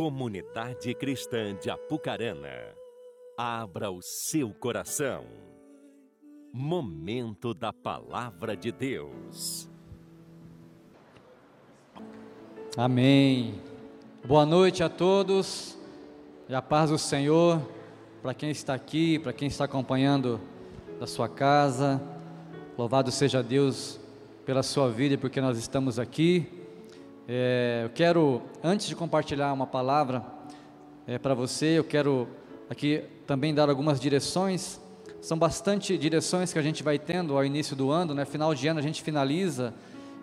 Comunidade Cristã de Apucarana, abra o seu coração. Momento da Palavra de Deus. Amém. Boa noite a todos e a paz do Senhor para quem está aqui, para quem está acompanhando da sua casa. Louvado seja Deus pela sua vida e porque nós estamos aqui. É, eu quero, antes de compartilhar uma palavra é, para você, eu quero aqui também dar algumas direções. São bastante direções que a gente vai tendo ao início do ano, né? Final de ano a gente finaliza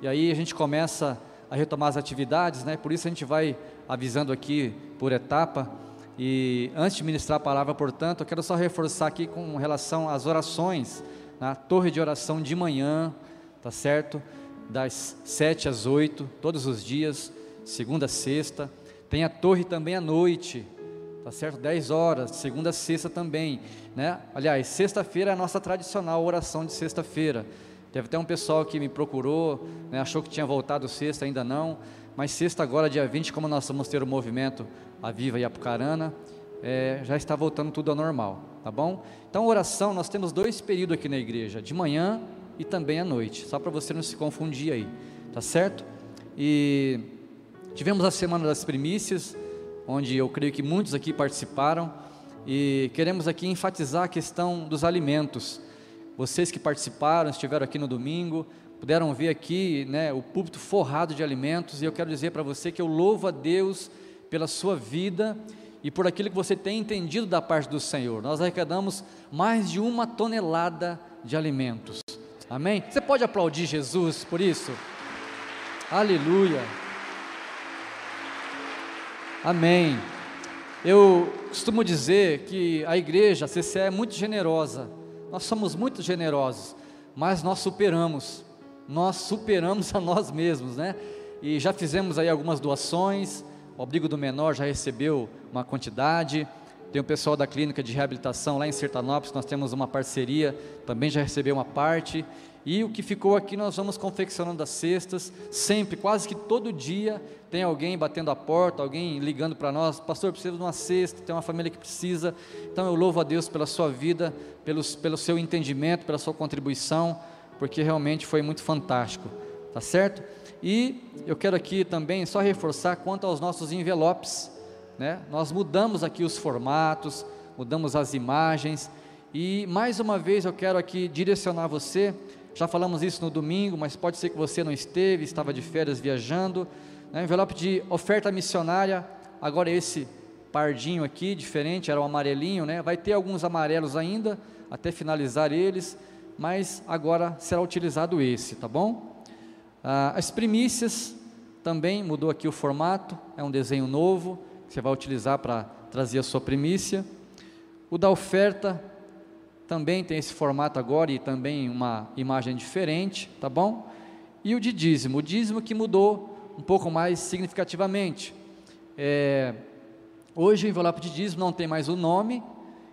e aí a gente começa a retomar as atividades, né? Por isso a gente vai avisando aqui por etapa. E antes de ministrar a palavra, portanto, eu quero só reforçar aqui com relação às orações, na torre de oração de manhã, tá certo? Das 7 às 8, todos os dias, segunda a sexta. Tem a torre também à noite, tá certo? 10 horas, segunda a sexta também, né? Aliás, sexta-feira é a nossa tradicional oração de sexta-feira. Teve até um pessoal que me procurou, né, achou que tinha voltado sexta, ainda não. Mas sexta agora, dia 20, como nós vamos ter o movimento Aviva e Apucarana, é, já está voltando tudo ao normal, tá bom? Então, oração, nós temos dois períodos aqui na igreja, de manhã e também à noite, só para você não se confundir aí, tá certo? E tivemos a semana das primícias, onde eu creio que muitos aqui participaram, e queremos aqui enfatizar a questão dos alimentos. Vocês que participaram, estiveram aqui no domingo, puderam ver aqui né, o púlpito forrado de alimentos, e eu quero dizer para você que eu louvo a Deus pela sua vida e por aquilo que você tem entendido da parte do Senhor. Nós arrecadamos mais de uma tonelada de alimentos. Amém? Você pode aplaudir Jesus por isso? Aleluia. Amém. Eu costumo dizer que a igreja, a CCE, é muito generosa. Nós somos muito generosos, mas nós superamos. Nós superamos a nós mesmos, né? E já fizemos aí algumas doações. O abrigo do menor já recebeu uma quantidade. Tem o pessoal da clínica de reabilitação lá em Sertanópolis, nós temos uma parceria, também já recebeu uma parte. E o que ficou aqui nós vamos confeccionando as cestas, sempre, quase que todo dia tem alguém batendo a porta, alguém ligando para nós, pastor, precisa de uma cesta, tem uma família que precisa. Então eu louvo a Deus pela sua vida, pelos, pelo seu entendimento, pela sua contribuição, porque realmente foi muito fantástico, tá certo? E eu quero aqui também só reforçar quanto aos nossos envelopes né? Nós mudamos aqui os formatos, mudamos as imagens e mais uma vez eu quero aqui direcionar você. Já falamos isso no domingo, mas pode ser que você não esteve, estava de férias viajando. Né? Envelope de oferta missionária, agora esse pardinho aqui, diferente, era o amarelinho, né? Vai ter alguns amarelos ainda, até finalizar eles, mas agora será utilizado esse, tá bom? Ah, as primícias também mudou aqui o formato, é um desenho novo você vai utilizar para trazer a sua primícia. O da oferta também tem esse formato agora e também uma imagem diferente, tá bom? E o de dízimo, o dízimo que mudou um pouco mais significativamente. É, hoje o envelope de dízimo não tem mais o nome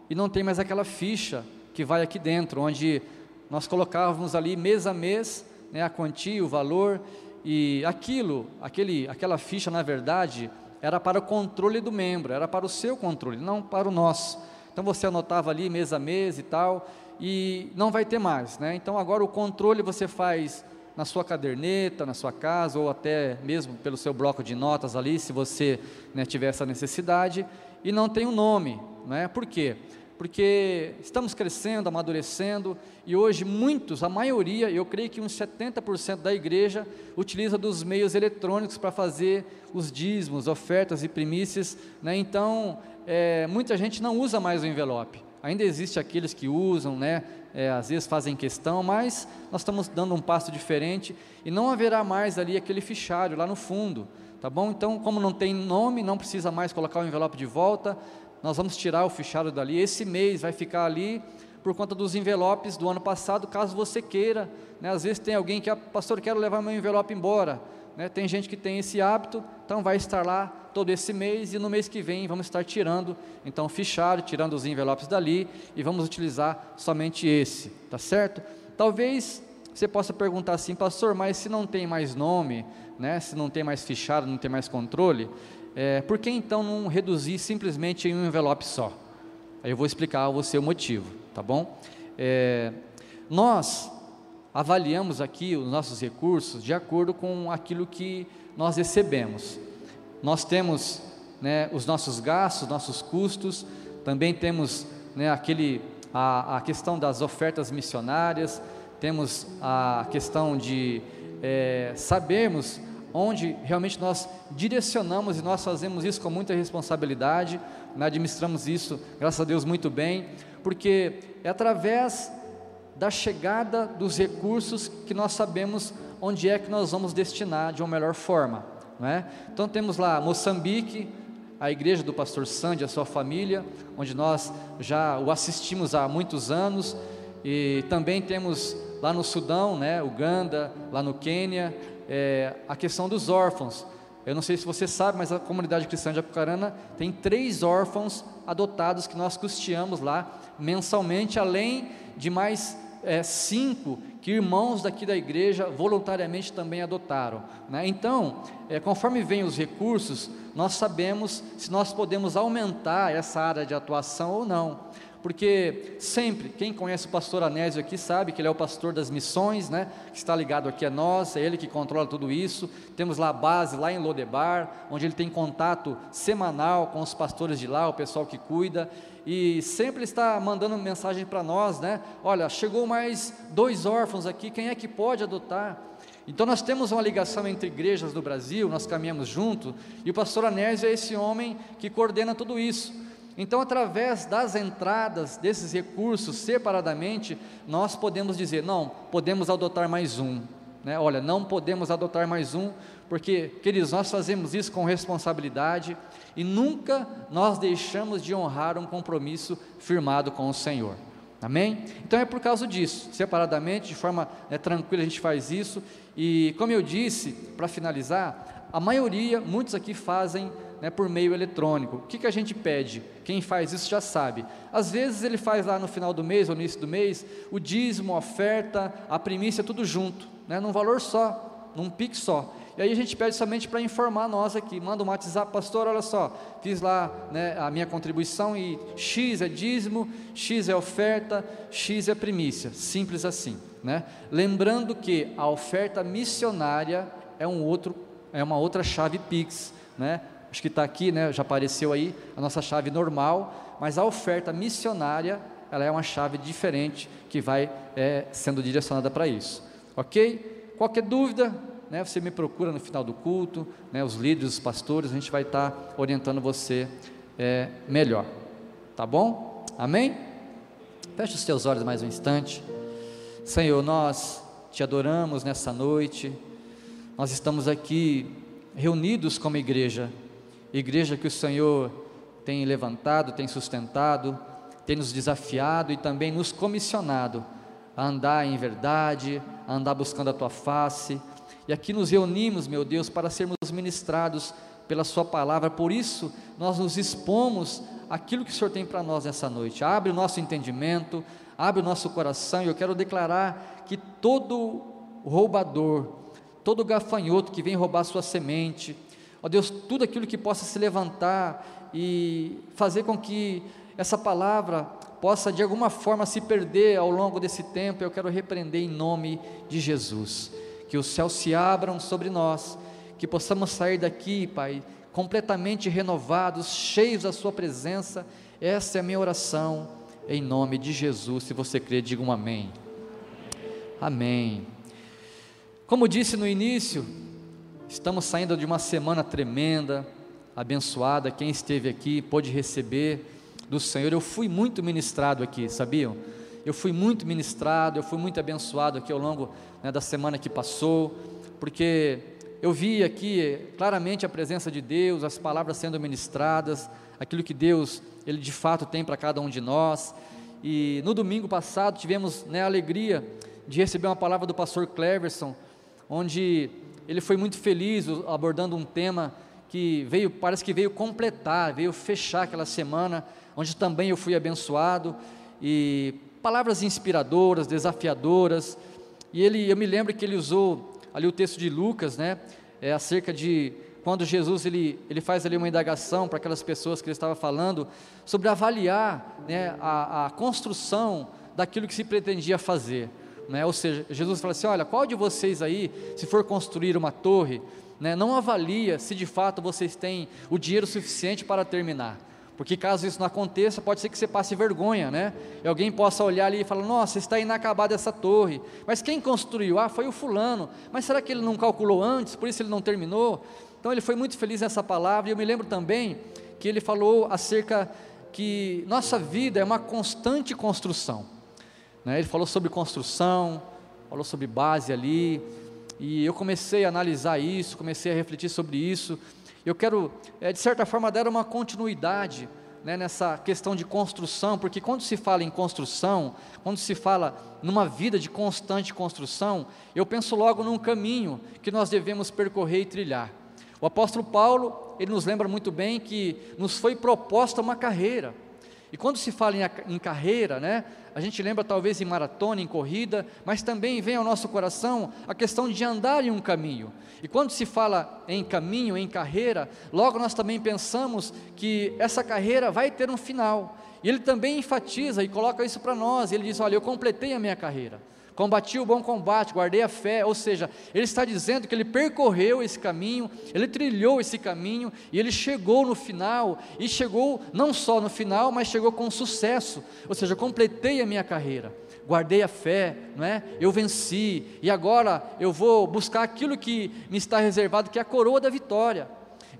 e não tem mais aquela ficha que vai aqui dentro, onde nós colocávamos ali mês a mês né, a quantia, o valor e aquilo, aquele, aquela ficha na verdade era para o controle do membro, era para o seu controle, não para o nosso. Então você anotava ali mês a mês e tal, e não vai ter mais, né? Então agora o controle você faz na sua caderneta, na sua casa, ou até mesmo pelo seu bloco de notas ali, se você né, tiver essa necessidade, e não tem um nome, né? Por quê? Porque estamos crescendo, amadurecendo, e hoje muitos, a maioria, eu creio que uns 70% da igreja utiliza dos meios eletrônicos para fazer os dízimos, ofertas e primícias, né? então é, muita gente não usa mais o envelope, ainda existe aqueles que usam, né? É, às vezes fazem questão, mas nós estamos dando um passo diferente, e não haverá mais ali aquele fichário lá no fundo, tá bom? Então, como não tem nome, não precisa mais colocar o envelope de volta, nós vamos tirar o fichário dali. Esse mês vai ficar ali por conta dos envelopes do ano passado, caso você queira. Né? Às vezes tem alguém que, ah, pastor, quero levar meu envelope embora. Né? Tem gente que tem esse hábito, então vai estar lá todo esse mês e no mês que vem vamos estar tirando, então, fichário, tirando os envelopes dali e vamos utilizar somente esse, tá certo? Talvez você possa perguntar assim, pastor, mas se não tem mais nome, né, se não tem mais fichado, não tem mais controle, é, por que então não reduzir simplesmente em um envelope só? Aí eu vou explicar a você o motivo, tá bom? É, nós avaliamos aqui os nossos recursos de acordo com aquilo que nós recebemos. Nós temos né, os nossos gastos, nossos custos, também temos né, aquele, a, a questão das ofertas missionárias, temos a questão de é, sabermos onde realmente nós direcionamos e nós fazemos isso com muita responsabilidade, né, administramos isso, graças a Deus, muito bem, porque é através da chegada dos recursos que nós sabemos onde é que nós vamos destinar de uma melhor forma. Não é? Então temos lá Moçambique, a igreja do pastor Sandy, a sua família, onde nós já o assistimos há muitos anos, e também temos lá no Sudão, né, Uganda, lá no Quênia, é, a questão dos órfãos. Eu não sei se você sabe, mas a comunidade cristã de Apucarana tem três órfãos adotados que nós custeamos lá mensalmente, além de mais é, cinco que irmãos daqui da igreja voluntariamente também adotaram. Né? Então, é, conforme vêm os recursos, nós sabemos se nós podemos aumentar essa área de atuação ou não porque sempre, quem conhece o pastor Anésio aqui sabe que ele é o pastor das missões, né, que está ligado aqui a nós, é ele que controla tudo isso. Temos lá a base, lá em Lodebar, onde ele tem contato semanal com os pastores de lá, o pessoal que cuida, e sempre está mandando mensagem para nós, né? Olha, chegou mais dois órfãos aqui, quem é que pode adotar? Então nós temos uma ligação entre igrejas do Brasil, nós caminhamos junto, e o pastor Anésio é esse homem que coordena tudo isso. Então, através das entradas desses recursos separadamente, nós podemos dizer: não, podemos adotar mais um. Né? Olha, não podemos adotar mais um, porque, queridos, nós fazemos isso com responsabilidade e nunca nós deixamos de honrar um compromisso firmado com o Senhor. Amém? Então é por causa disso, separadamente, de forma né, tranquila, a gente faz isso. E como eu disse, para finalizar, a maioria, muitos aqui fazem né, por meio eletrônico. O que, que a gente pede? Quem faz isso já sabe. Às vezes ele faz lá no final do mês ou no início do mês, o dízimo, a oferta, a primícia, tudo junto, né, num valor só, num pique só. E aí a gente pede somente para informar nós aqui, manda um WhatsApp, pastor, olha só, fiz lá né, a minha contribuição e X é dízimo, X é oferta, X é primícia, simples assim. Né? Lembrando que a oferta missionária é um outro, é uma outra chave Pix, né? Acho que está aqui, né, já apareceu aí, a nossa chave normal, mas a oferta missionária, ela é uma chave diferente que vai é, sendo direcionada para isso, ok? Qualquer dúvida, né, você me procura no final do culto, né, os líderes, os pastores, a gente vai estar tá orientando você é, melhor, tá bom? Amém? Feche os teus olhos mais um instante. Senhor, nós te adoramos nessa noite, nós estamos aqui reunidos como igreja igreja que o Senhor tem levantado, tem sustentado, tem nos desafiado e também nos comissionado a andar em verdade, a andar buscando a tua face. E aqui nos reunimos, meu Deus, para sermos ministrados pela Sua palavra, por isso nós nos expomos aquilo que o Senhor tem para nós nessa noite. Abre o nosso entendimento, abre o nosso coração, e eu quero declarar que todo roubador, todo gafanhoto que vem roubar sua semente, Ó Deus, tudo aquilo que possa se levantar e fazer com que essa palavra possa de alguma forma se perder ao longo desse tempo, eu quero repreender em nome de Jesus. Que os céus se abram sobre nós, que possamos sair daqui, Pai, completamente renovados, cheios da Sua presença. Essa é a minha oração, em nome de Jesus. Se você crê, diga um amém. Amém. Como disse no início, Estamos saindo de uma semana tremenda, abençoada. Quem esteve aqui pôde receber do Senhor. Eu fui muito ministrado aqui, sabiam? Eu fui muito ministrado, eu fui muito abençoado aqui ao longo né, da semana que passou, porque eu vi aqui claramente a presença de Deus, as palavras sendo ministradas, aquilo que Deus, Ele de fato tem para cada um de nós. E no domingo passado tivemos né, a alegria de receber uma palavra do pastor Cleverson, onde ele foi muito feliz abordando um tema que veio, parece que veio completar, veio fechar aquela semana, onde também eu fui abençoado, e palavras inspiradoras, desafiadoras, E ele, eu me lembro que ele usou ali o texto de Lucas, né? É acerca de quando Jesus ele, ele faz ali uma indagação para aquelas pessoas que ele estava falando sobre avaliar né, a, a construção daquilo que se pretendia fazer. Né? Ou seja, Jesus fala assim: olha, qual de vocês aí, se for construir uma torre, né, não avalia se de fato vocês têm o dinheiro suficiente para terminar. Porque caso isso não aconteça, pode ser que você passe vergonha, né? E alguém possa olhar ali e falar: Nossa, está inacabada essa torre. Mas quem construiu? Ah, foi o fulano. Mas será que ele não calculou antes? Por isso ele não terminou? Então ele foi muito feliz nessa palavra. E eu me lembro também que ele falou acerca que nossa vida é uma constante construção. Né? Ele falou sobre construção, falou sobre base ali. E eu comecei a analisar isso, comecei a refletir sobre isso. Eu quero, é, de certa forma, dar uma continuidade né, nessa questão de construção, porque quando se fala em construção, quando se fala numa vida de constante construção, eu penso logo num caminho que nós devemos percorrer e trilhar. O apóstolo Paulo, ele nos lembra muito bem que nos foi proposta uma carreira. E quando se fala em, em, carreira, né, a gente lembra talvez em maratona, em corrida, mas também vem ao nosso coração a questão de andar em um caminho. E quando se fala em caminho, em carreira, logo nós também pensamos que essa carreira vai ter um final. E ele também enfatiza e coloca isso para nós. Ele diz: Olha, eu completei a minha carreira combati o bom combate, guardei a fé, ou seja, ele está dizendo que ele percorreu esse caminho, ele trilhou esse caminho e ele chegou no final, e chegou não só no final, mas chegou com sucesso, ou seja, completei a minha carreira, guardei a fé, não é? eu venci, e agora eu vou buscar aquilo que me está reservado, que é a coroa da vitória.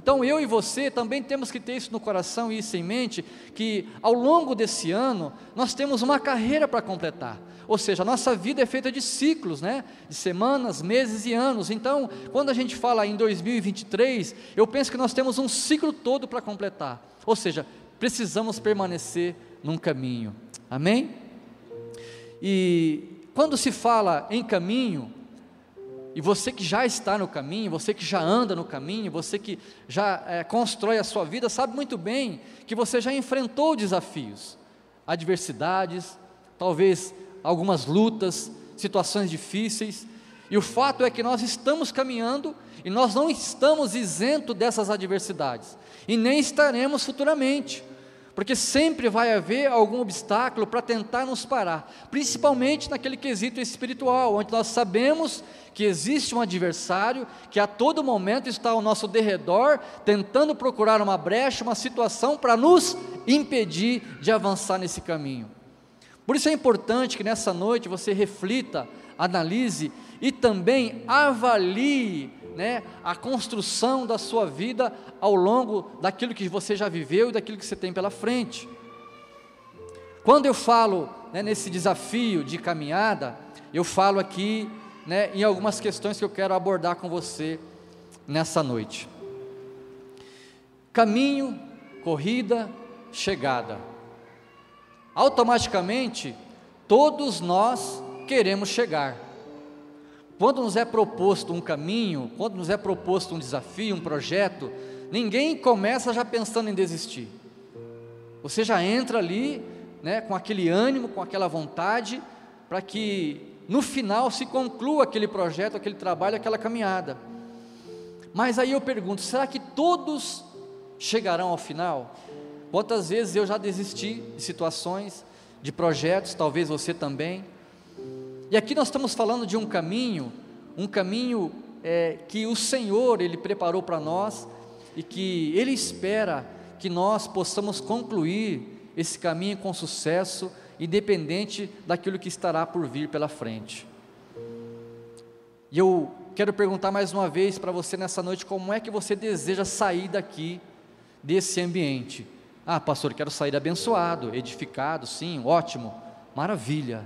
Então eu e você também temos que ter isso no coração e isso em mente, que ao longo desse ano nós temos uma carreira para completar. Ou seja, a nossa vida é feita de ciclos, né? De semanas, meses e anos. Então, quando a gente fala em 2023, eu penso que nós temos um ciclo todo para completar. Ou seja, precisamos permanecer num caminho. Amém? E quando se fala em caminho, e você que já está no caminho, você que já anda no caminho, você que já é, constrói a sua vida, sabe muito bem que você já enfrentou desafios, adversidades, talvez algumas lutas, situações difíceis, e o fato é que nós estamos caminhando e nós não estamos isentos dessas adversidades, e nem estaremos futuramente porque sempre vai haver algum obstáculo para tentar nos parar, principalmente naquele quesito espiritual, onde nós sabemos que existe um adversário que a todo momento está ao nosso derredor, tentando procurar uma brecha, uma situação para nos impedir de avançar nesse caminho. Por isso é importante que nessa noite você reflita, analise e também avalie né, a construção da sua vida ao longo daquilo que você já viveu e daquilo que você tem pela frente. Quando eu falo né, nesse desafio de caminhada, eu falo aqui né, em algumas questões que eu quero abordar com você nessa noite. Caminho, corrida, chegada. Automaticamente, todos nós queremos chegar. Quando nos é proposto um caminho, quando nos é proposto um desafio, um projeto, ninguém começa já pensando em desistir. Você já entra ali, né, com aquele ânimo, com aquela vontade, para que no final se conclua aquele projeto, aquele trabalho, aquela caminhada. Mas aí eu pergunto: será que todos chegarão ao final? Quantas vezes eu já desisti de situações, de projetos, talvez você também. E aqui nós estamos falando de um caminho, um caminho é, que o Senhor Ele preparou para nós e que Ele espera que nós possamos concluir esse caminho com sucesso, independente daquilo que estará por vir pela frente. E eu quero perguntar mais uma vez para você nessa noite: como é que você deseja sair daqui, desse ambiente? Ah, pastor, quero sair abençoado, edificado, sim, ótimo, maravilha.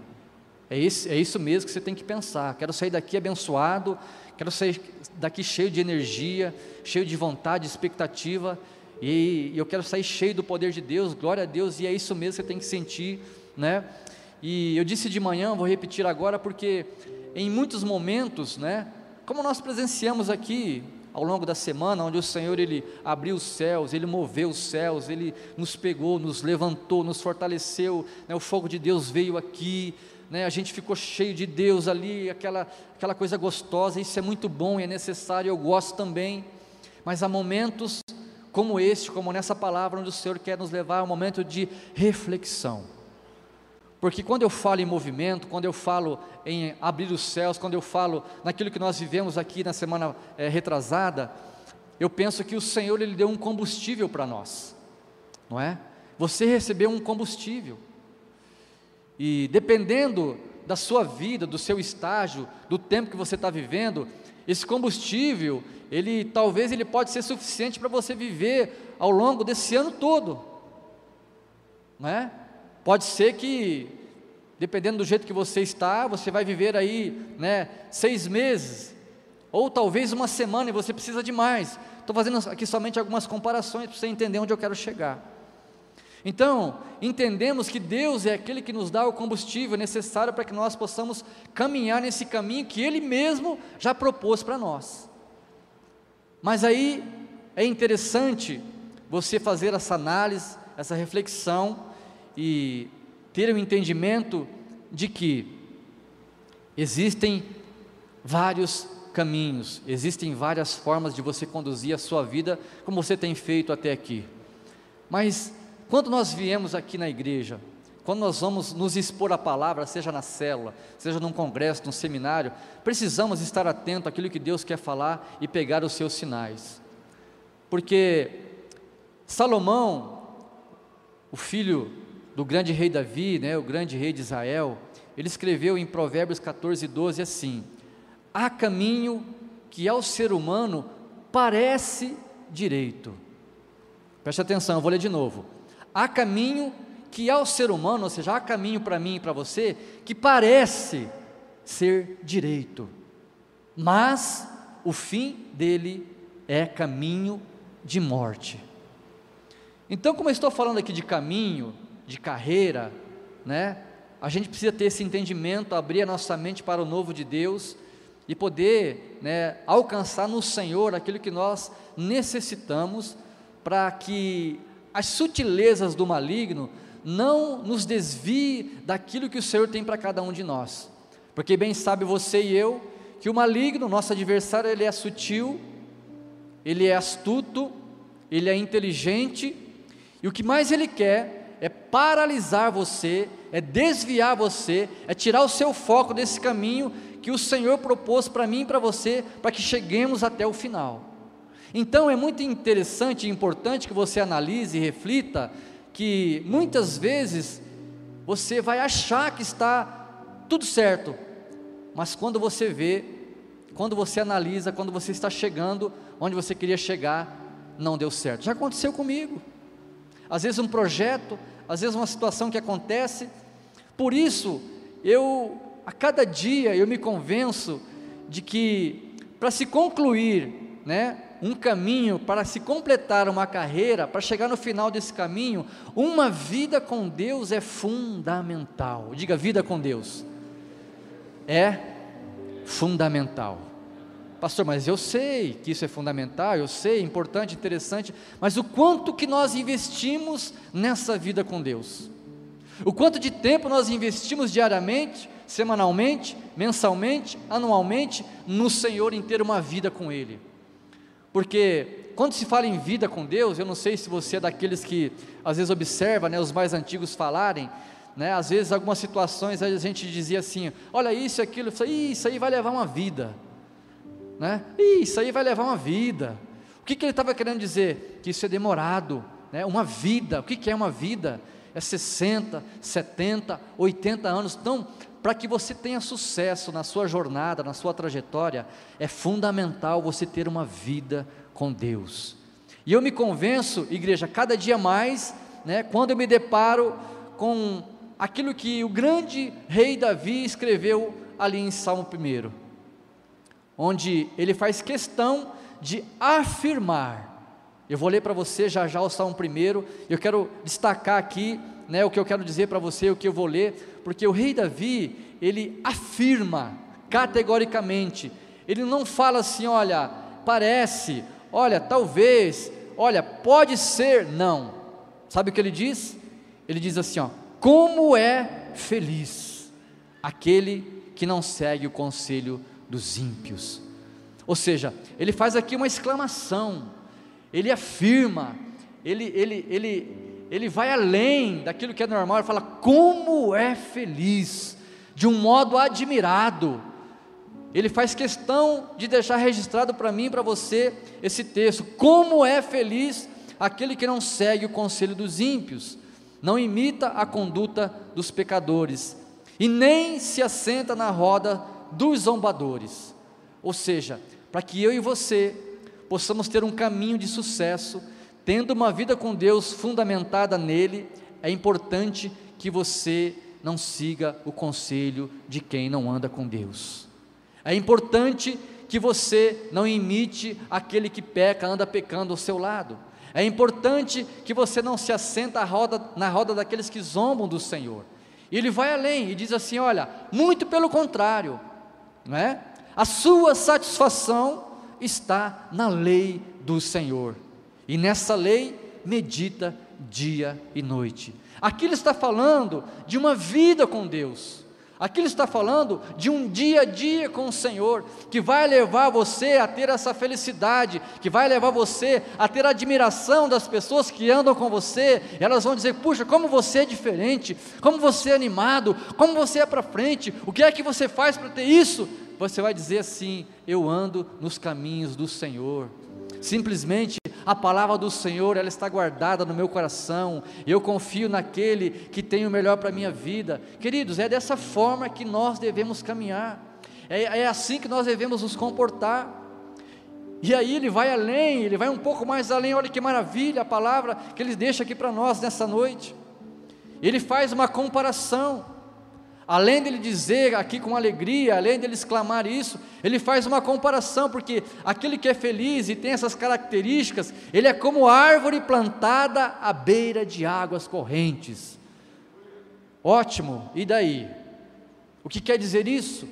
É, esse, é isso mesmo que você tem que pensar. Quero sair daqui abençoado, quero sair daqui cheio de energia, cheio de vontade, expectativa, e eu quero sair cheio do poder de Deus, glória a Deus, e é isso mesmo que você tem que sentir, né? E eu disse de manhã, vou repetir agora, porque em muitos momentos, né, como nós presenciamos aqui ao longo da semana, onde o Senhor ele abriu os céus, ele moveu os céus, ele nos pegou, nos levantou, nos fortaleceu, né, o fogo de Deus veio aqui, né, a gente ficou cheio de Deus ali, aquela, aquela coisa gostosa, isso é muito bom e é necessário, eu gosto também, mas há momentos como este, como nessa palavra, onde o Senhor quer nos levar a um momento de reflexão. Porque quando eu falo em movimento, quando eu falo em abrir os céus, quando eu falo naquilo que nós vivemos aqui na semana é, retrasada, eu penso que o Senhor ele deu um combustível para nós, não é? Você recebeu um combustível. E dependendo da sua vida, do seu estágio, do tempo que você está vivendo, esse combustível, ele talvez ele pode ser suficiente para você viver ao longo desse ano todo, não é? Pode ser que, dependendo do jeito que você está, você vai viver aí, né, seis meses, ou talvez uma semana e você precisa de mais. Estou fazendo aqui somente algumas comparações para você entender onde eu quero chegar. Então, entendemos que Deus é aquele que nos dá o combustível necessário para que nós possamos caminhar nesse caminho que Ele mesmo já propôs para nós. Mas aí é interessante você fazer essa análise, essa reflexão e ter o um entendimento de que existem vários caminhos, existem várias formas de você conduzir a sua vida como você tem feito até aqui. Mas quando nós viemos aqui na igreja, quando nós vamos nos expor a palavra, seja na célula, seja num congresso, num seminário, precisamos estar atento àquilo que Deus quer falar e pegar os seus sinais. Porque Salomão, o filho do grande rei Davi, né, o grande rei de Israel, ele escreveu em Provérbios 14, 12 assim: Há caminho que ao ser humano parece direito. Preste atenção, vou ler de novo há caminho que ao ser humano, ou seja, há caminho para mim e para você, que parece ser direito, mas o fim dele é caminho de morte. Então, como eu estou falando aqui de caminho, de carreira, né? A gente precisa ter esse entendimento, abrir a nossa mente para o novo de Deus e poder né, alcançar no Senhor aquilo que nós necessitamos para que as sutilezas do maligno não nos desvie daquilo que o Senhor tem para cada um de nós. Porque bem sabe você e eu que o maligno, nosso adversário, ele é sutil, ele é astuto, ele é inteligente, e o que mais ele quer é paralisar você, é desviar você, é tirar o seu foco desse caminho que o Senhor propôs para mim e para você, para que cheguemos até o final. Então é muito interessante e importante que você analise e reflita que muitas vezes você vai achar que está tudo certo, mas quando você vê, quando você analisa, quando você está chegando onde você queria chegar, não deu certo. Já aconteceu comigo. Às vezes um projeto, às vezes uma situação que acontece. Por isso, eu a cada dia eu me convenço de que para se concluir, né, um caminho para se completar uma carreira, para chegar no final desse caminho, uma vida com Deus é fundamental. Diga vida com Deus. É fundamental. Pastor, mas eu sei que isso é fundamental, eu sei, importante, interessante, mas o quanto que nós investimos nessa vida com Deus? O quanto de tempo nós investimos diariamente, semanalmente, mensalmente, anualmente no Senhor em ter uma vida com Ele? Porque quando se fala em vida com Deus, eu não sei se você é daqueles que às vezes observa né, os mais antigos falarem, né, às vezes algumas situações a gente dizia assim, olha isso, aquilo, isso aí, isso aí vai levar uma vida, né? isso aí vai levar uma vida. O que, que ele estava querendo dizer? Que isso é demorado, né? uma vida, o que, que é uma vida? É 60, 70, 80 anos, então para que você tenha sucesso na sua jornada, na sua trajetória, é fundamental você ter uma vida com Deus. E eu me convenço, igreja, cada dia mais, né, quando eu me deparo com aquilo que o grande rei Davi escreveu ali em Salmo 1, onde ele faz questão de afirmar. Eu vou ler para você já já o Salmo 1, eu quero destacar aqui né, o que eu quero dizer para você, o que eu vou ler, porque o rei Davi, ele afirma categoricamente, ele não fala assim, olha, parece, olha, talvez, olha, pode ser, não. Sabe o que ele diz? Ele diz assim, ó, como é feliz. aquele que não segue o conselho dos ímpios. Ou seja, ele faz aqui uma exclamação, ele afirma, ele, ele, ele, ele vai além daquilo que é normal, ele fala: como é feliz, de um modo admirado. Ele faz questão de deixar registrado para mim e para você esse texto: como é feliz aquele que não segue o conselho dos ímpios, não imita a conduta dos pecadores, e nem se assenta na roda dos zombadores. Ou seja, para que eu e você possamos ter um caminho de sucesso, tendo uma vida com Deus fundamentada nele, é importante que você não siga o conselho de quem não anda com Deus. É importante que você não imite aquele que peca, anda pecando ao seu lado. É importante que você não se assenta roda, na roda daqueles que zombam do Senhor. E ele vai além e diz assim: olha, muito pelo contrário, não é? A sua satisfação está na lei do Senhor. E nessa lei medita dia e noite. Aqui ele está falando de uma vida com Deus. Aqui ele está falando de um dia a dia com o Senhor, que vai levar você a ter essa felicidade, que vai levar você a ter a admiração das pessoas que andam com você. Elas vão dizer: puxa, como você é diferente, como você é animado, como você é para frente, o que é que você faz para ter isso? Você vai dizer assim: eu ando nos caminhos do Senhor. Simplesmente a palavra do Senhor, ela está guardada no meu coração. Eu confio naquele que tem o melhor para a minha vida. Queridos, é dessa forma que nós devemos caminhar. É, é assim que nós devemos nos comportar. E aí ele vai além, ele vai um pouco mais além. Olha que maravilha a palavra que ele deixa aqui para nós nessa noite. Ele faz uma comparação. Além dele dizer aqui com alegria, além dele exclamar isso, ele faz uma comparação, porque aquele que é feliz e tem essas características, ele é como árvore plantada à beira de águas correntes. Ótimo, e daí? O que quer dizer isso?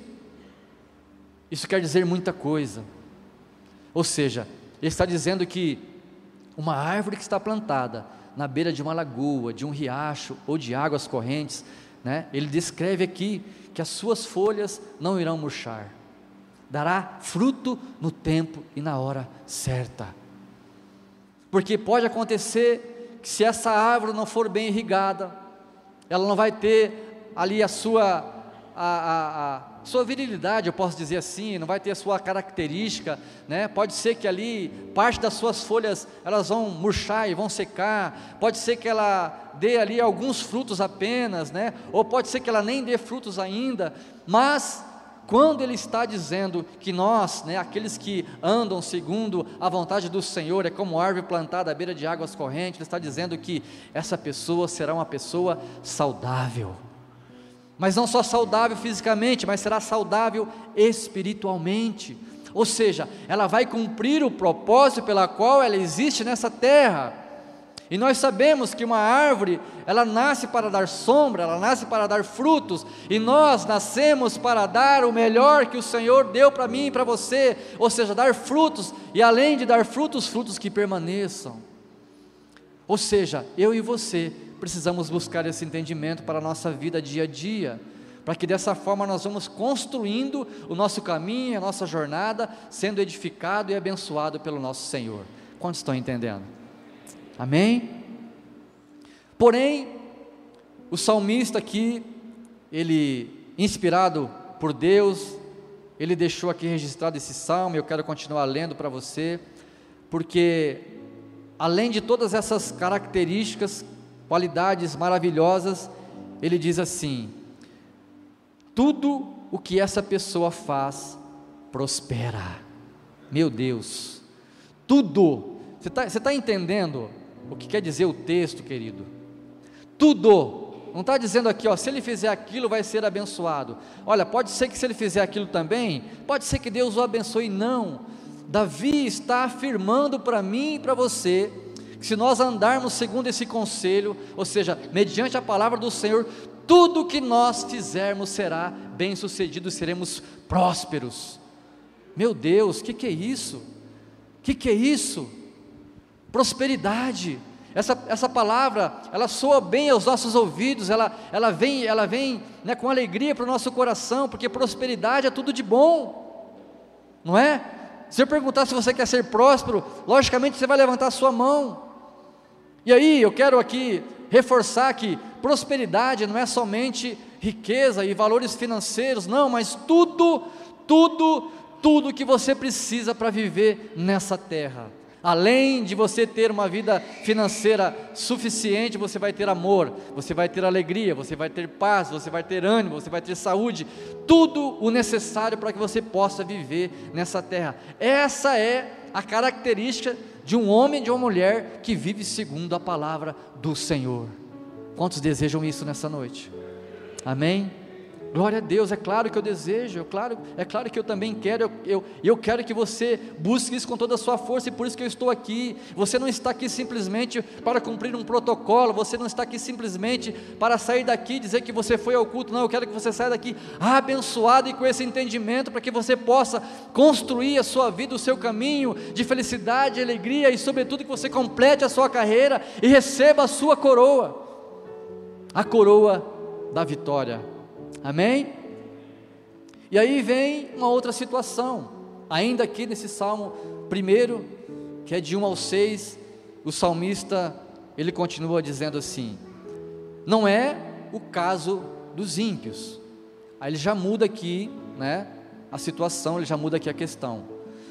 Isso quer dizer muita coisa. Ou seja, ele está dizendo que uma árvore que está plantada na beira de uma lagoa, de um riacho ou de águas correntes, né? ele descreve aqui que as suas folhas não irão murchar, dará fruto no tempo e na hora certa. Porque pode acontecer que se essa árvore não for bem irrigada, ela não vai ter ali a sua a, a, a sua virilidade, eu posso dizer assim, não vai ter a sua característica, né? Pode ser que ali parte das suas folhas elas vão murchar e vão secar, pode ser que ela dê ali alguns frutos apenas, né? Ou pode ser que ela nem dê frutos ainda, mas quando ele está dizendo que nós, né, aqueles que andam segundo a vontade do Senhor, é como árvore plantada à beira de águas correntes, ele está dizendo que essa pessoa será uma pessoa saudável mas não só saudável fisicamente, mas será saudável espiritualmente. Ou seja, ela vai cumprir o propósito pela qual ela existe nessa terra. E nós sabemos que uma árvore, ela nasce para dar sombra, ela nasce para dar frutos, e nós nascemos para dar o melhor que o Senhor deu para mim e para você, ou seja, dar frutos, e além de dar frutos, frutos que permaneçam. Ou seja, eu e você precisamos buscar esse entendimento para a nossa vida dia a dia, para que dessa forma nós vamos construindo o nosso caminho, a nossa jornada, sendo edificado e abençoado pelo nosso Senhor. Quantos estão entendendo? Amém? Porém, o salmista aqui, ele, inspirado por Deus, ele deixou aqui registrado esse salmo, eu quero continuar lendo para você, porque além de todas essas características qualidades maravilhosas, ele diz assim: tudo o que essa pessoa faz prospera. Meu Deus, tudo. Você está tá entendendo o que quer dizer o texto, querido? Tudo. Não está dizendo aqui, ó, se ele fizer aquilo vai ser abençoado. Olha, pode ser que se ele fizer aquilo também, pode ser que Deus o abençoe. Não. Davi está afirmando para mim e para você se nós andarmos segundo esse conselho, ou seja, mediante a palavra do Senhor, tudo que nós fizermos será bem sucedido, seremos prósperos. Meu Deus, o que, que é isso? O que, que é isso? Prosperidade essa, essa palavra, ela soa bem aos nossos ouvidos, ela, ela vem, ela vem né, com alegria para o nosso coração, porque prosperidade é tudo de bom, não é? Se eu perguntar se você quer ser próspero, logicamente você vai levantar a sua mão. E aí eu quero aqui reforçar que prosperidade não é somente riqueza e valores financeiros, não, mas tudo, tudo, tudo que você precisa para viver nessa terra. Além de você ter uma vida financeira suficiente, você vai ter amor, você vai ter alegria, você vai ter paz, você vai ter ânimo, você vai ter saúde, tudo o necessário para que você possa viver nessa terra. Essa é a característica de um homem e de uma mulher que vive segundo a palavra do Senhor. Quantos desejam isso nessa noite? Amém? Glória a Deus, é claro que eu desejo, é claro, é claro que eu também quero, eu, eu, eu quero que você busque isso com toda a sua força, e por isso que eu estou aqui. Você não está aqui simplesmente para cumprir um protocolo, você não está aqui simplesmente para sair daqui e dizer que você foi ao culto, não, eu quero que você saia daqui abençoado e com esse entendimento, para que você possa construir a sua vida, o seu caminho de felicidade, alegria e, sobretudo, que você complete a sua carreira e receba a sua coroa a coroa da vitória. Amém? E aí vem uma outra situação, ainda aqui nesse salmo primeiro, que é de 1 ao 6, o salmista ele continua dizendo assim: não é o caso dos ímpios. Aí ele já muda aqui, né, a situação, ele já muda aqui a questão.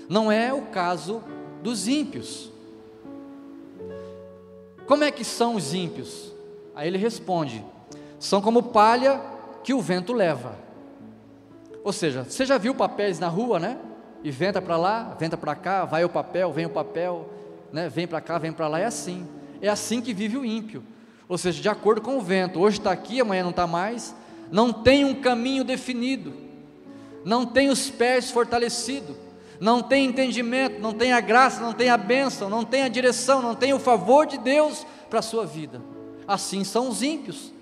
Não é o caso dos ímpios. Como é que são os ímpios? Aí ele responde: são como palha que o vento leva. Ou seja, você já viu papéis na rua, né? E venta para lá, venta para cá, vai o papel, vem o papel, né? Vem para cá, vem para lá, é assim. É assim que vive o ímpio. Ou seja, de acordo com o vento. Hoje está aqui, amanhã não está mais. Não tem um caminho definido. Não tem os pés fortalecidos. Não tem entendimento, não tem a graça, não tem a bênção, não tem a direção, não tem o favor de Deus para a sua vida. Assim são os ímpios.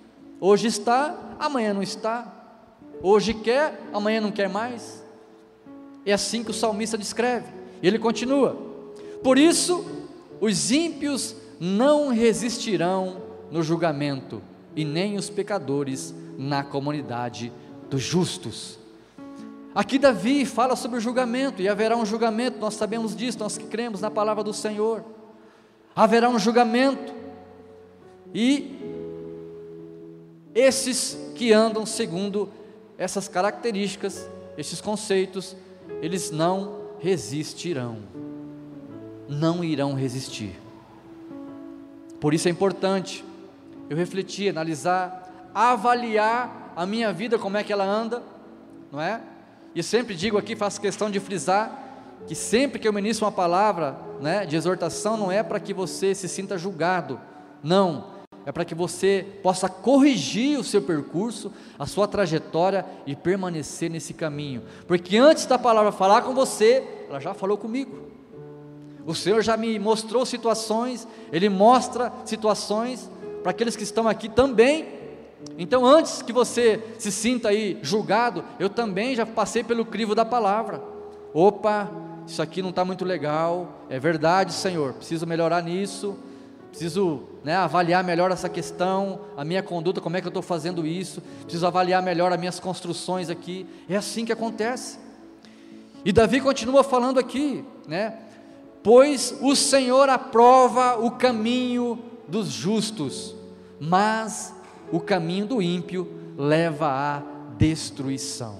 Hoje está, amanhã não está. Hoje quer, amanhã não quer mais. É assim que o salmista descreve. Ele continua: Por isso, os ímpios não resistirão no julgamento, e nem os pecadores na comunidade dos justos. Aqui Davi fala sobre o julgamento, e haverá um julgamento, nós sabemos disso, nós que cremos na palavra do Senhor. Haverá um julgamento, e esses que andam segundo essas características, esses conceitos, eles não resistirão. Não irão resistir. Por isso é importante eu refletir, analisar, avaliar a minha vida, como é que ela anda, não é? E sempre digo aqui, faço questão de frisar, que sempre que eu ministro uma palavra né, de exortação, não é para que você se sinta julgado, não, é para que você possa corrigir o seu percurso, a sua trajetória e permanecer nesse caminho. Porque antes da palavra falar com você, ela já falou comigo. O Senhor já me mostrou situações, Ele mostra situações para aqueles que estão aqui também. Então, antes que você se sinta aí julgado, eu também já passei pelo crivo da palavra. Opa, isso aqui não está muito legal, é verdade, Senhor, preciso melhorar nisso preciso né, avaliar melhor essa questão, a minha conduta, como é que eu estou fazendo isso, preciso avaliar melhor as minhas construções aqui. É assim que acontece. E Davi continua falando aqui, né? Pois o Senhor aprova o caminho dos justos, mas o caminho do ímpio leva à destruição.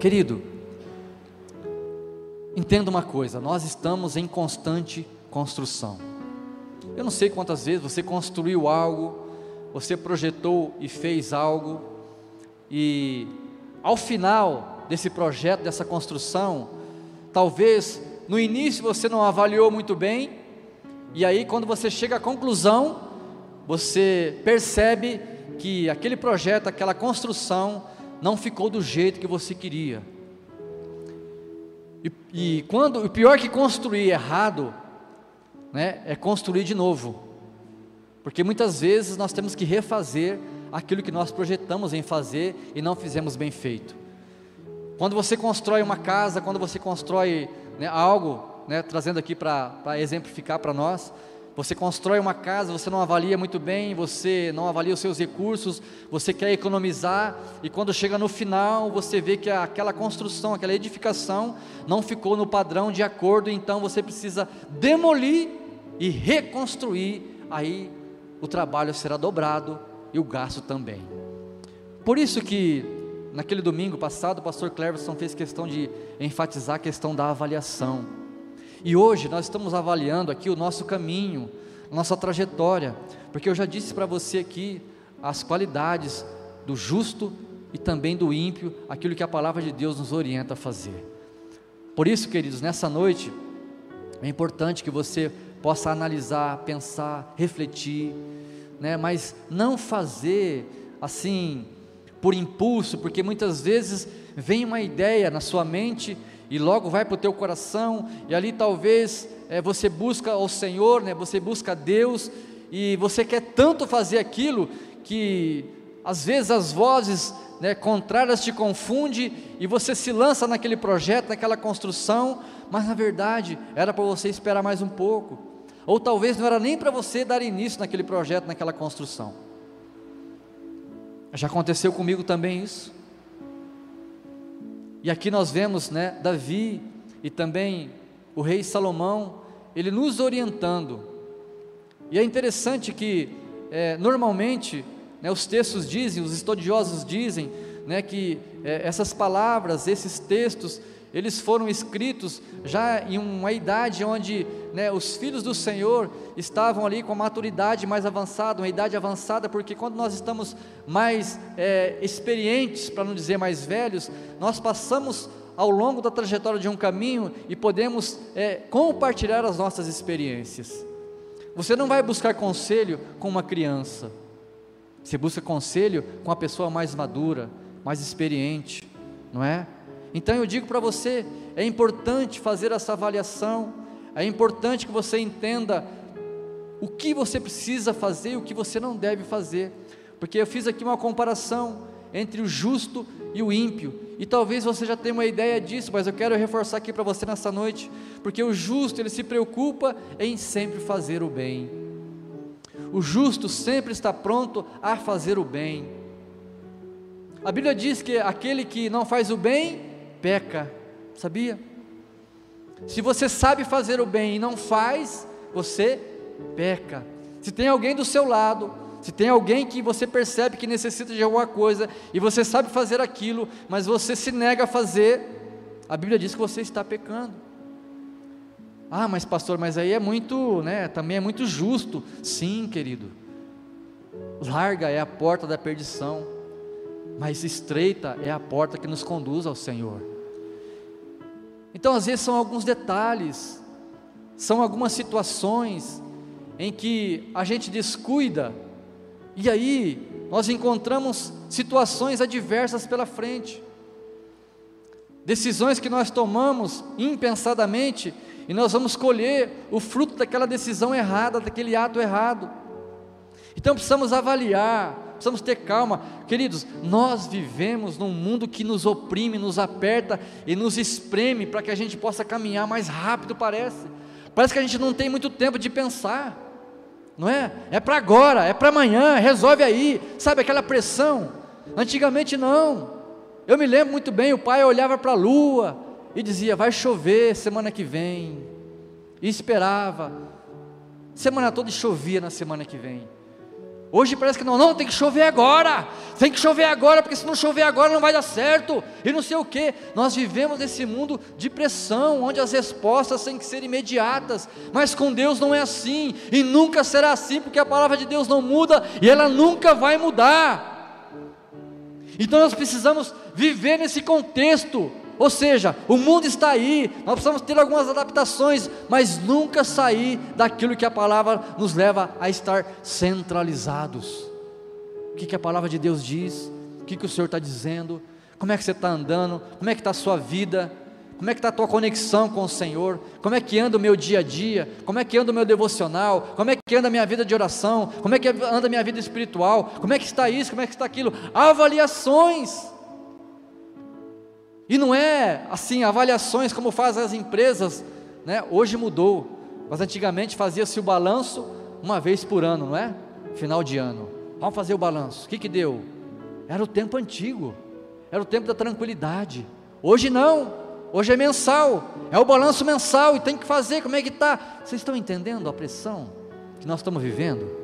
Querido, entenda uma coisa: nós estamos em constante construção. Eu não sei quantas vezes você construiu algo, você projetou e fez algo, e ao final desse projeto, dessa construção, talvez no início você não avaliou muito bem, e aí quando você chega à conclusão, você percebe que aquele projeto, aquela construção, não ficou do jeito que você queria. E, e quando o pior que construir errado né, é construir de novo. Porque muitas vezes nós temos que refazer aquilo que nós projetamos em fazer e não fizemos bem feito. Quando você constrói uma casa, quando você constrói né, algo, né, trazendo aqui para exemplificar para nós, Você constrói uma casa, você não avalia muito bem, você não avalia os seus recursos, você quer economizar, e quando chega no final, você vê que aquela construção, aquela edificação não ficou no padrão de acordo, então você precisa demolir e reconstruir, aí o trabalho será dobrado e o gasto também. Por isso que naquele domingo passado o pastor Cleverson fez questão de enfatizar a questão da avaliação. E hoje nós estamos avaliando aqui o nosso caminho, nossa trajetória, porque eu já disse para você aqui as qualidades do justo e também do ímpio, aquilo que a palavra de Deus nos orienta a fazer. Por isso, queridos, nessa noite é importante que você possa analisar, pensar, refletir, né, mas não fazer assim por impulso, porque muitas vezes vem uma ideia na sua mente e logo vai para o teu coração, e ali talvez é, você busca o Senhor, né, você busca Deus, e você quer tanto fazer aquilo que às vezes as vozes né, contrárias te confundem e você se lança naquele projeto, naquela construção, mas na verdade era para você esperar mais um pouco, ou talvez não era nem para você dar início naquele projeto, naquela construção. Já aconteceu comigo também isso. E aqui nós vemos, né, Davi e também o rei Salomão, ele nos orientando. E é interessante que, é, normalmente, né, os textos dizem, os estudiosos dizem, né, que é, essas palavras, esses textos, eles foram escritos já em uma idade onde né, os filhos do Senhor estavam ali com a maturidade mais avançada, uma idade avançada, porque quando nós estamos mais é, experientes, para não dizer mais velhos, nós passamos ao longo da trajetória de um caminho e podemos é, compartilhar as nossas experiências. Você não vai buscar conselho com uma criança, você busca conselho com a pessoa mais madura, mais experiente, não é? Então eu digo para você, é importante fazer essa avaliação, é importante que você entenda o que você precisa fazer e o que você não deve fazer, porque eu fiz aqui uma comparação entre o justo e o ímpio, e talvez você já tenha uma ideia disso, mas eu quero reforçar aqui para você nessa noite, porque o justo ele se preocupa em sempre fazer o bem. O justo sempre está pronto a fazer o bem. A Bíblia diz que aquele que não faz o bem peca, sabia? Se você sabe fazer o bem e não faz, você peca. Se tem alguém do seu lado, se tem alguém que você percebe que necessita de alguma coisa e você sabe fazer aquilo, mas você se nega a fazer, a Bíblia diz que você está pecando. Ah, mas pastor, mas aí é muito, né, também é muito justo. Sim, querido. Larga é a porta da perdição, mas estreita é a porta que nos conduz ao Senhor. Então, às vezes, são alguns detalhes, são algumas situações em que a gente descuida, e aí nós encontramos situações adversas pela frente, decisões que nós tomamos impensadamente, e nós vamos colher o fruto daquela decisão errada, daquele ato errado. Então precisamos avaliar, precisamos ter calma. Queridos, nós vivemos num mundo que nos oprime, nos aperta e nos espreme para que a gente possa caminhar mais rápido, parece. Parece que a gente não tem muito tempo de pensar, não é? É para agora, é para amanhã, resolve aí, sabe aquela pressão? Antigamente não. Eu me lembro muito bem, o pai olhava para a lua e dizia: vai chover semana que vem. E esperava. Semana toda chovia na semana que vem. Hoje parece que não, não, tem que chover agora, tem que chover agora, porque se não chover agora não vai dar certo, e não sei o que. Nós vivemos nesse mundo de pressão, onde as respostas têm que ser imediatas, mas com Deus não é assim, e nunca será assim, porque a palavra de Deus não muda, e ela nunca vai mudar. Então nós precisamos viver nesse contexto, ou seja, o mundo está aí, nós precisamos ter algumas adaptações, mas nunca sair daquilo que a palavra nos leva a estar centralizados. O que, que a palavra de Deus diz? O que, que o Senhor está dizendo? Como é que você está andando? Como é que está a sua vida? Como é que está a tua conexão com o Senhor? Como é que anda o meu dia a dia? Como é que anda o meu devocional? Como é que anda a minha vida de oração? Como é que anda a minha vida espiritual? Como é que está isso? Como é que está aquilo? Avaliações. E não é assim, avaliações como fazem as empresas, né? Hoje mudou. Mas antigamente fazia-se o balanço uma vez por ano, não é? Final de ano. Vamos fazer o balanço. O que, que deu? Era o tempo antigo, era o tempo da tranquilidade. Hoje não, hoje é mensal, é o balanço mensal e tem que fazer. Como é que está? Vocês estão entendendo a pressão que nós estamos vivendo?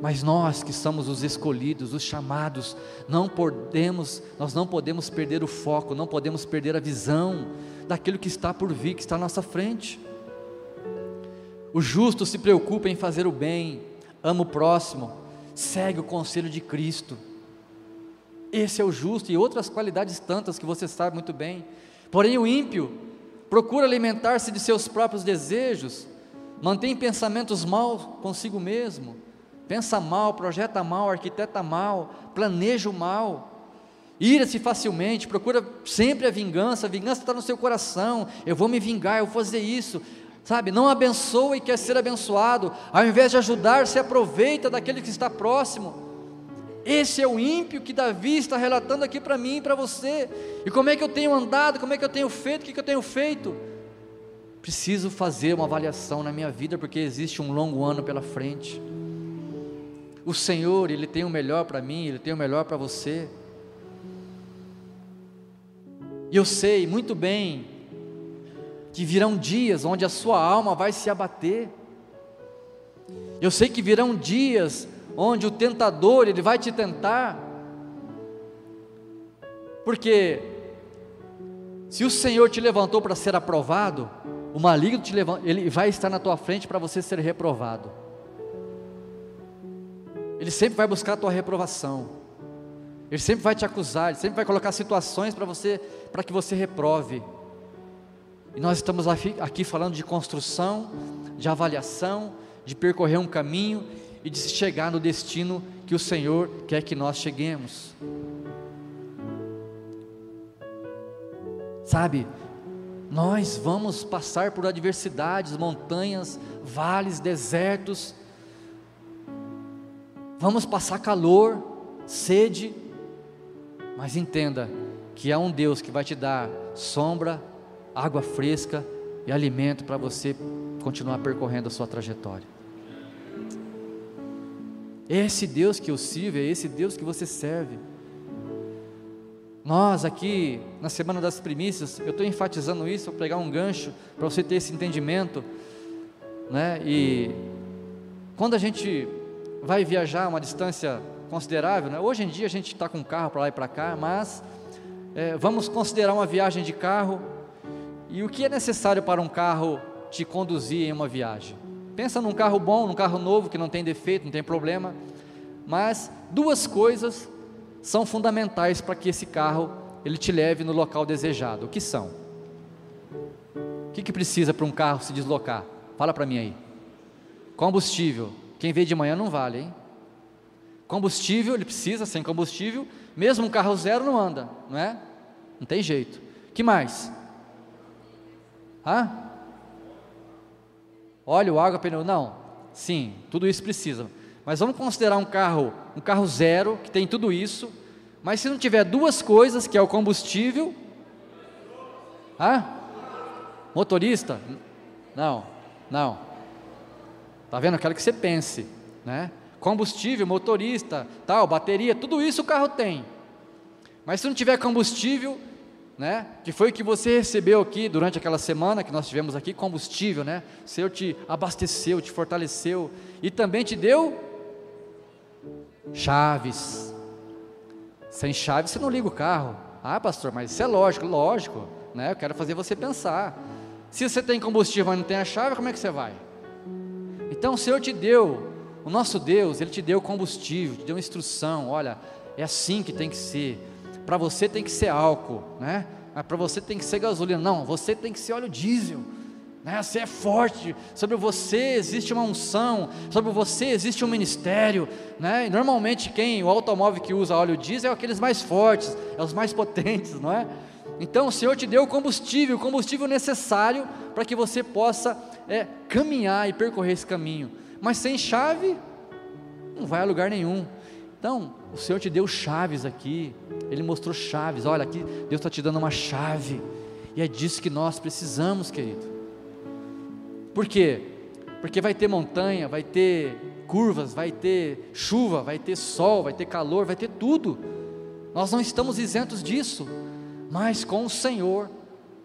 Mas nós que somos os escolhidos, os chamados, não podemos, nós não podemos perder o foco, não podemos perder a visão daquilo que está por vir, que está à nossa frente. O justo se preocupa em fazer o bem, ama o próximo, segue o conselho de Cristo. Esse é o justo e outras qualidades tantas que você sabe muito bem. Porém, o ímpio procura alimentar-se de seus próprios desejos, mantém pensamentos maus consigo mesmo pensa mal, projeta mal, arquiteta mal, planeja o mal, ira-se facilmente, procura sempre a vingança, a vingança está no seu coração, eu vou me vingar, eu vou fazer isso, sabe? Não abençoa e quer ser abençoado, ao invés de ajudar, se aproveita daquele que está próximo. Esse é o ímpio que Davi está relatando aqui para mim e para você. E como é que eu tenho andado, como é que eu tenho feito, o que, que eu tenho feito? Preciso fazer uma avaliação na minha vida, porque existe um longo ano pela frente. O Senhor, Ele tem o melhor para mim, Ele tem o melhor para você. E eu sei muito bem que virão dias onde a sua alma vai se abater. Eu sei que virão dias onde o tentador ele vai te tentar. Porque se o Senhor te levantou para ser aprovado, o maligno te levanta, ele vai estar na tua frente para você ser reprovado. Ele sempre vai buscar a tua reprovação. Ele sempre vai te acusar, ele sempre vai colocar situações para você, para que você reprove. E nós estamos aqui falando de construção, de avaliação, de percorrer um caminho e de chegar no destino que o Senhor quer que nós cheguemos. Sabe, nós vamos passar por adversidades, montanhas, vales, desertos, vamos passar calor, sede, mas entenda que há um Deus que vai te dar sombra, água fresca e alimento para você continuar percorrendo a sua trajetória. Esse Deus que eu sirvo é esse Deus que você serve. Nós aqui, na Semana das Primícias, eu estou enfatizando isso, vou pegar um gancho para você ter esse entendimento, né? E quando a gente vai viajar uma distância considerável, né? hoje em dia a gente está com carro para lá e para cá, mas é, vamos considerar uma viagem de carro e o que é necessário para um carro te conduzir em uma viagem? Pensa num carro bom, num carro novo que não tem defeito, não tem problema, mas duas coisas são fundamentais para que esse carro ele te leve no local desejado. O que são? O que, que precisa para um carro se deslocar? Fala para mim aí. Combustível. Quem veio de manhã não vale, hein? Combustível, ele precisa, sem combustível, mesmo um carro zero não anda, não é? Não tem jeito. Que mais? Hã? Óleo, água, pneu, não. Sim, tudo isso precisa. Mas vamos considerar um carro, um carro zero, que tem tudo isso, mas se não tiver duas coisas, que é o combustível, Hã? Motorista? Não, não. Tá vendo? Eu quero que você pense, né? Combustível, motorista, tal, bateria, tudo isso o carro tem. Mas se não tiver combustível, né? Que foi o que você recebeu aqui durante aquela semana que nós tivemos aqui, combustível, né? O Senhor te abasteceu, te fortaleceu e também te deu chaves. Sem chaves você não liga o carro. Ah, pastor, mas isso é lógico, lógico, né? Eu quero fazer você pensar. Se você tem combustível, mas não tem a chave, como é que você vai? Então o Senhor te deu, o nosso Deus, Ele te deu combustível, te deu instrução, olha, é assim que tem que ser. Para você tem que ser álcool, né? Para você tem que ser gasolina. Não, você tem que ser óleo diesel. Né? Você é forte, sobre você existe uma unção, sobre você existe um ministério, né? E normalmente quem, o automóvel que usa óleo diesel é aqueles mais fortes, é os mais potentes, não é? Então o Senhor te deu o combustível, o combustível necessário para que você possa é, caminhar e percorrer esse caminho. Mas sem chave, não vai a lugar nenhum. Então, o Senhor te deu chaves aqui, Ele mostrou chaves. Olha, aqui Deus está te dando uma chave, e é disso que nós precisamos, querido. Por quê? Porque vai ter montanha, vai ter curvas, vai ter chuva, vai ter sol, vai ter calor, vai ter tudo. Nós não estamos isentos disso, mas com o Senhor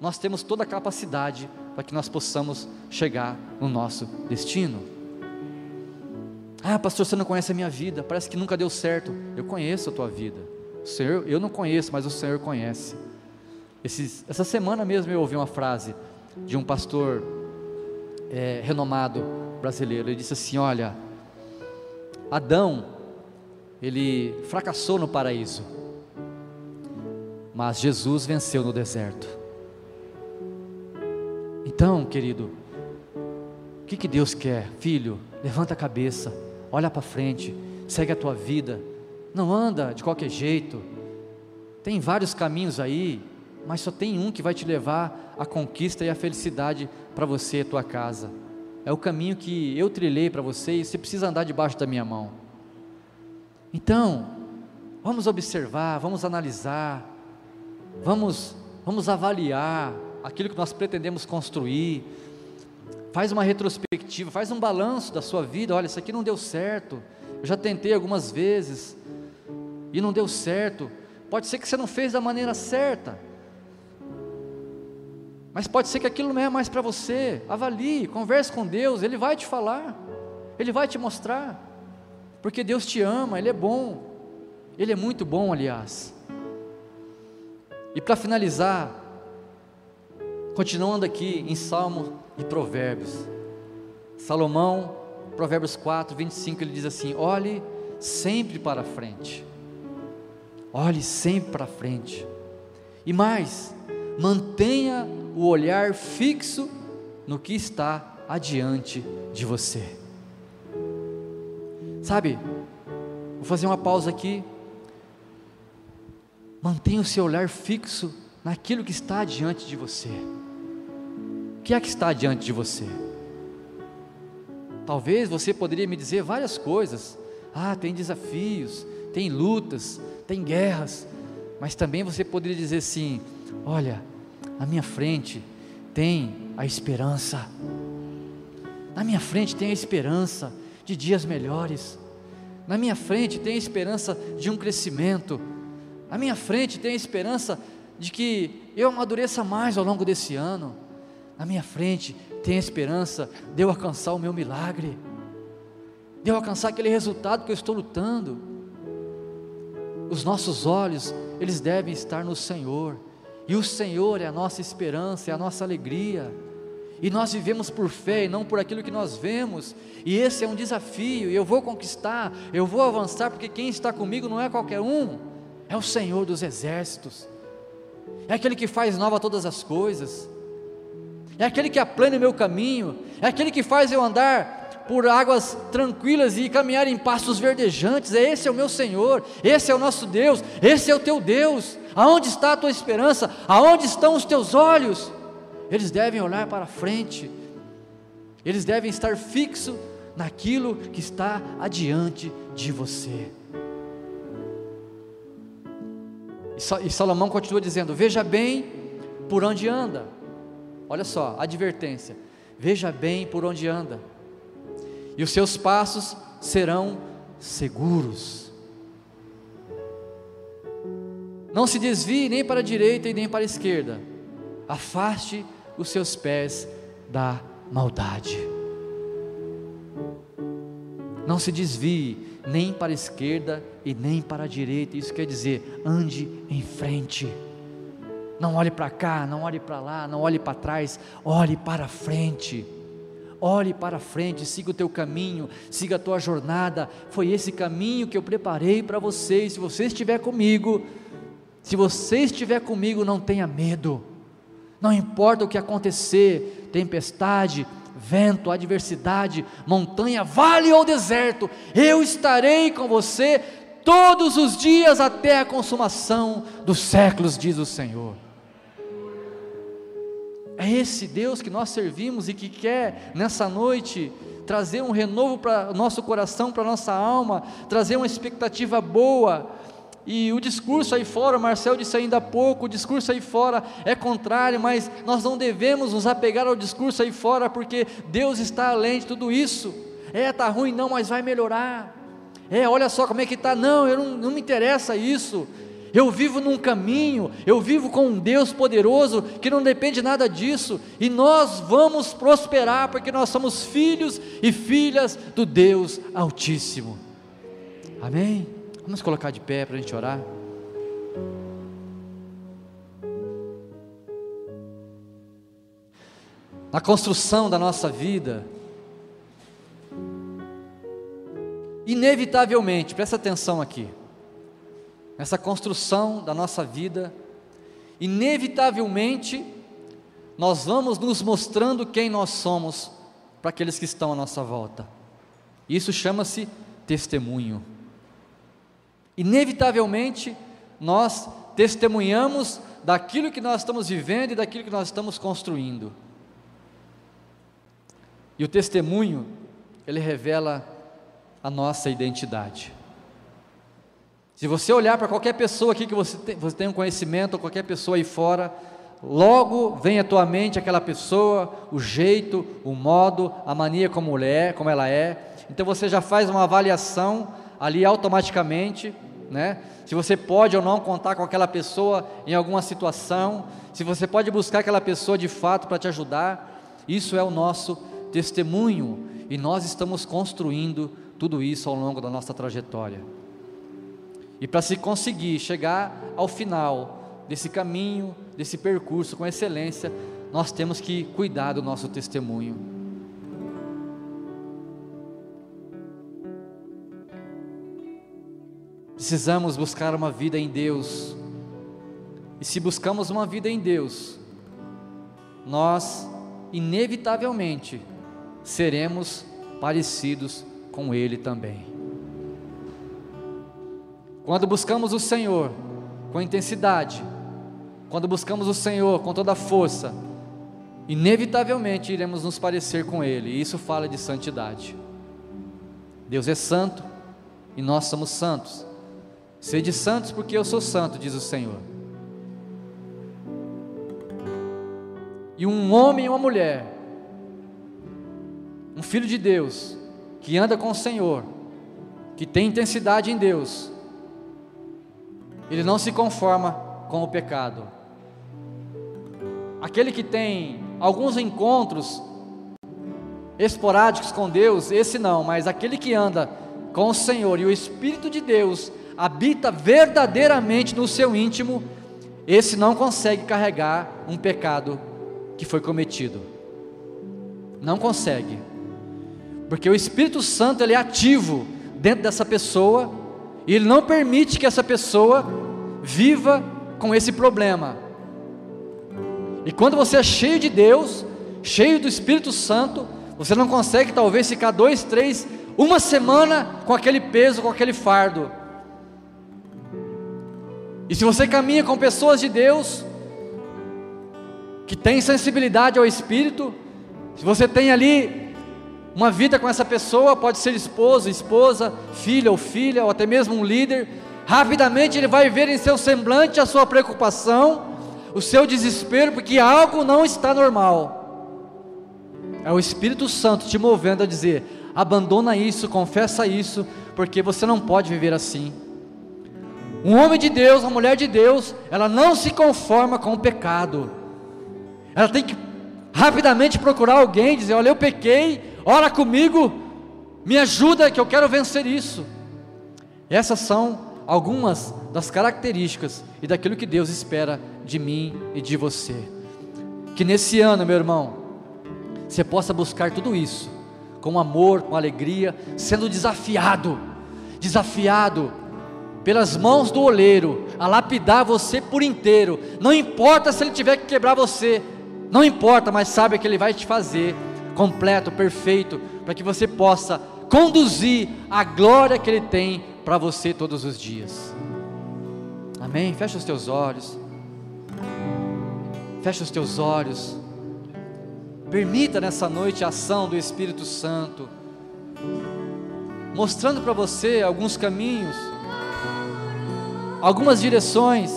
nós temos toda a capacidade para que nós possamos chegar no nosso destino. Ah, pastor, você não conhece a minha vida, parece que nunca deu certo. Eu conheço a tua vida. O Senhor, eu não conheço, mas o Senhor conhece. Esses, essa semana mesmo eu ouvi uma frase de um pastor é, renomado brasileiro. Ele disse assim: Olha, Adão, ele fracassou no paraíso, mas Jesus venceu no deserto. Então, querido, o que, que Deus quer? Filho, levanta a cabeça, olha para frente, segue a tua vida, não anda de qualquer jeito, tem vários caminhos aí, mas só tem um que vai te levar à conquista e à felicidade para você e tua casa é o caminho que eu trilhei para você e você precisa andar debaixo da minha mão. Então, vamos observar, vamos analisar, vamos, vamos avaliar aquilo que nós pretendemos construir. Faz uma retrospectiva, faz um balanço da sua vida. Olha, isso aqui não deu certo. Eu já tentei algumas vezes e não deu certo. Pode ser que você não fez da maneira certa. Mas pode ser que aquilo não é mais para você. Avalie, converse com Deus, Ele vai te falar, Ele vai te mostrar, porque Deus te ama, Ele é bom, Ele é muito bom, aliás. E para finalizar, continuando aqui em Salmo e Provérbios, Salomão, Provérbios 4, 25, ele diz assim: olhe sempre para frente, olhe sempre para frente, e mais, mantenha o olhar fixo no que está adiante de você. Sabe, vou fazer uma pausa aqui. Mantenha o seu olhar fixo naquilo que está adiante de você. O que é que está diante de você? Talvez você poderia me dizer várias coisas. Ah, tem desafios, tem lutas, tem guerras. Mas também você poderia dizer assim: olha, na minha frente tem a esperança. Na minha frente tem a esperança de dias melhores. Na minha frente tem a esperança de um crescimento. Na minha frente tem a esperança de que eu amadureça mais ao longo desse ano. Na minha frente tem a esperança de eu alcançar o meu milagre, de eu alcançar aquele resultado que eu estou lutando. Os nossos olhos, eles devem estar no Senhor. E o Senhor é a nossa esperança, é a nossa alegria. E nós vivemos por fé e não por aquilo que nós vemos. E esse é um desafio. E eu vou conquistar, eu vou avançar, porque quem está comigo não é qualquer um, é o Senhor dos exércitos. É aquele que faz nova todas as coisas. É aquele que aplana o meu caminho. É aquele que faz eu andar por águas tranquilas e caminhar em pastos verdejantes. É esse é o meu Senhor, esse é o nosso Deus, esse é o teu Deus. Aonde está a tua esperança? Aonde estão os teus olhos? Eles devem olhar para frente. Eles devem estar fixos naquilo que está adiante de você. E Salomão continua dizendo: Veja bem por onde anda. Olha só, advertência. Veja bem por onde anda e os seus passos serão seguros. Não se desvie nem para a direita e nem para a esquerda, afaste os seus pés da maldade. Não se desvie nem para a esquerda e nem para a direita, isso quer dizer, ande em frente. Não olhe para cá, não olhe para lá, não olhe para trás, olhe para frente. Olhe para frente, siga o teu caminho, siga a tua jornada. Foi esse caminho que eu preparei para você. E se você estiver comigo, se você estiver comigo, não tenha medo. Não importa o que acontecer, tempestade, vento, adversidade, montanha, vale ou deserto, eu estarei com você todos os dias até a consumação dos séculos, diz o Senhor. É esse Deus que nós servimos e que quer nessa noite trazer um renovo para o nosso coração, para a nossa alma, trazer uma expectativa boa, E o discurso aí fora, o Marcel disse ainda há pouco, o discurso aí fora é contrário, mas nós não devemos nos apegar ao discurso aí fora, porque Deus está além de tudo isso. É, está ruim, não, mas vai melhorar. É, olha só como é que está, não, eu não, não me interessa isso. Eu vivo num caminho, eu vivo com um Deus poderoso que não depende nada disso, e nós vamos prosperar porque nós somos filhos e filhas do Deus Altíssimo. Amém? Vamos colocar de pé para a gente orar. Na construção da nossa vida, inevitavelmente, presta atenção aqui, nessa construção da nossa vida, inevitavelmente, nós vamos nos mostrando quem nós somos para aqueles que estão à nossa volta. Isso chama-se testemunho inevitavelmente nós testemunhamos daquilo que nós estamos vivendo e daquilo que nós estamos construindo. E o testemunho, ele revela a nossa identidade. Se você olhar para qualquer pessoa aqui que você tem, você tem um conhecimento, ou qualquer pessoa aí fora, logo vem à tua mente aquela pessoa, o jeito, o modo, a mania como ela é, como ela é. Então você já faz uma avaliação ali automaticamente né? Se você pode ou não contar com aquela pessoa em alguma situação, se você pode buscar aquela pessoa de fato para te ajudar, isso é o nosso testemunho e nós estamos construindo tudo isso ao longo da nossa trajetória. E para se conseguir chegar ao final desse caminho, desse percurso com excelência, nós temos que cuidar do nosso testemunho. Precisamos buscar uma vida em Deus. E se buscamos uma vida em Deus, nós inevitavelmente seremos parecidos com Ele também. Quando buscamos o Senhor com intensidade, quando buscamos o Senhor com toda a força, inevitavelmente iremos nos parecer com Ele, e isso fala de santidade. Deus é santo e nós somos santos. Sede santos, porque eu sou santo, diz o Senhor. E um homem e uma mulher, um filho de Deus, que anda com o Senhor, que tem intensidade em Deus, ele não se conforma com o pecado. Aquele que tem alguns encontros esporádicos com Deus, esse não, mas aquele que anda com o Senhor e o Espírito de Deus habita verdadeiramente no seu íntimo, esse não consegue carregar um pecado que foi cometido. Não consegue. Porque o Espírito Santo ele é ativo dentro dessa pessoa e ele não permite que essa pessoa viva com esse problema. E quando você é cheio de Deus, cheio do Espírito Santo, você não consegue talvez ficar dois, três, uma semana com aquele peso, com aquele fardo. E se você caminha com pessoas de Deus, que tem sensibilidade ao Espírito, se você tem ali uma vida com essa pessoa, pode ser esposo, esposa, filha ou filha, ou até mesmo um líder, rapidamente ele vai ver em seu semblante a sua preocupação, o seu desespero, porque algo não está normal. É o Espírito Santo te movendo a dizer: abandona isso, confessa isso, porque você não pode viver assim. Um homem de Deus, uma mulher de Deus, ela não se conforma com o pecado. Ela tem que rapidamente procurar alguém, dizer: Olha, eu pequei, ora comigo, me ajuda que eu quero vencer isso. Essas são algumas das características e daquilo que Deus espera de mim e de você. Que nesse ano, meu irmão, você possa buscar tudo isso com amor, com alegria, sendo desafiado, desafiado pelas mãos do oleiro, a lapidar você por inteiro. Não importa se ele tiver que quebrar você, não importa, mas sabe que ele vai te fazer completo, perfeito, para que você possa conduzir a glória que ele tem para você todos os dias. Amém? Fecha os teus olhos. Fecha os teus olhos. Permita nessa noite a ação do Espírito Santo, mostrando para você alguns caminhos algumas direções,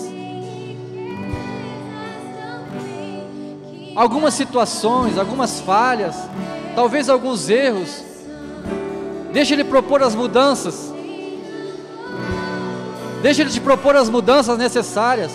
algumas situações, algumas falhas, talvez alguns erros. Deixa Ele propor as mudanças. Deixa Ele te propor as mudanças necessárias.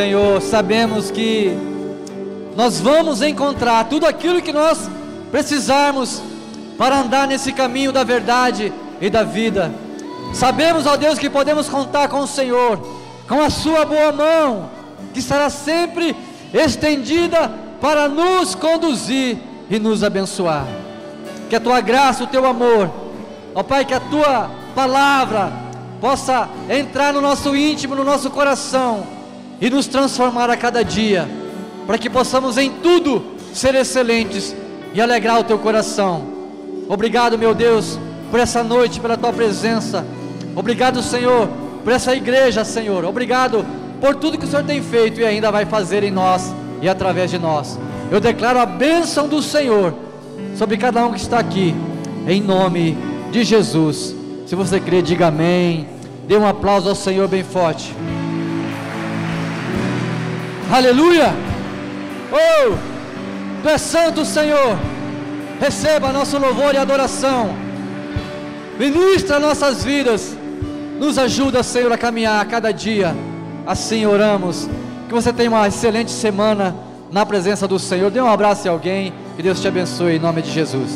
Senhor, sabemos que nós vamos encontrar tudo aquilo que nós precisarmos para andar nesse caminho da verdade e da vida. Sabemos, ó Deus, que podemos contar com o Senhor, com a Sua boa mão, que estará sempre estendida para nos conduzir e nos abençoar. Que a Tua graça, o Teu amor, ó Pai, que a Tua palavra possa entrar no nosso íntimo, no nosso coração e nos transformar a cada dia, para que possamos em tudo ser excelentes e alegrar o teu coração. Obrigado, meu Deus, por essa noite, pela tua presença. Obrigado, Senhor, por essa igreja, Senhor. Obrigado por tudo que o Senhor tem feito e ainda vai fazer em nós e através de nós. Eu declaro a bênção do Senhor sobre cada um que está aqui, em nome de Jesus. Se você crê, diga amém. Dê um aplauso ao Senhor bem forte. Aleluia! Oh, Tu és santo, Senhor. Receba nosso louvor e adoração. Ministra nossas vidas. Nos ajuda, Senhor, a caminhar a cada dia. Assim oramos. Que você tenha uma excelente semana na presença do Senhor. Dê um abraço a alguém. Que Deus te abençoe em nome de Jesus.